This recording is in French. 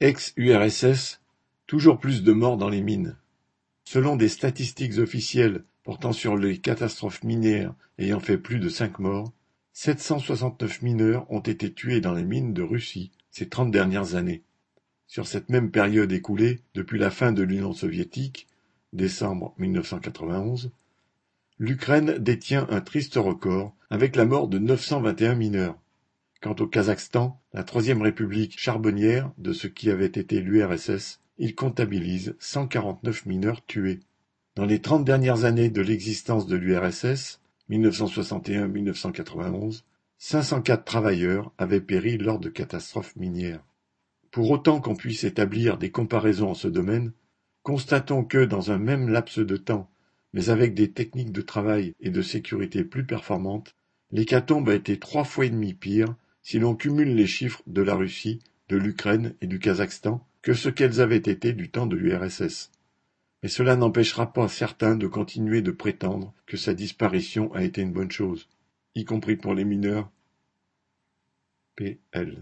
Ex-URSS, toujours plus de morts dans les mines. Selon des statistiques officielles portant sur les catastrophes minières ayant fait plus de cinq morts, 769 mineurs ont été tués dans les mines de Russie ces trente dernières années. Sur cette même période écoulée depuis la fin de l'Union soviétique, décembre 1991, l'Ukraine détient un triste record avec la mort de 921 mineurs. Quant au Kazakhstan, la troisième république charbonnière de ce qui avait été l'URSS, il comptabilise 149 mineurs tués. Dans les trente dernières années de l'existence de l'URSS, 1961-1991, 504 travailleurs avaient péri lors de catastrophes minières. Pour autant qu'on puisse établir des comparaisons en ce domaine, constatons que dans un même laps de temps, mais avec des techniques de travail et de sécurité plus performantes, l'hécatombe a été trois fois et demi pire si l'on cumule les chiffres de la Russie, de l'Ukraine et du Kazakhstan que ce qu'elles avaient été du temps de l'URSS. Mais cela n'empêchera pas certains de continuer de prétendre que sa disparition a été une bonne chose, y compris pour les mineurs. P.L.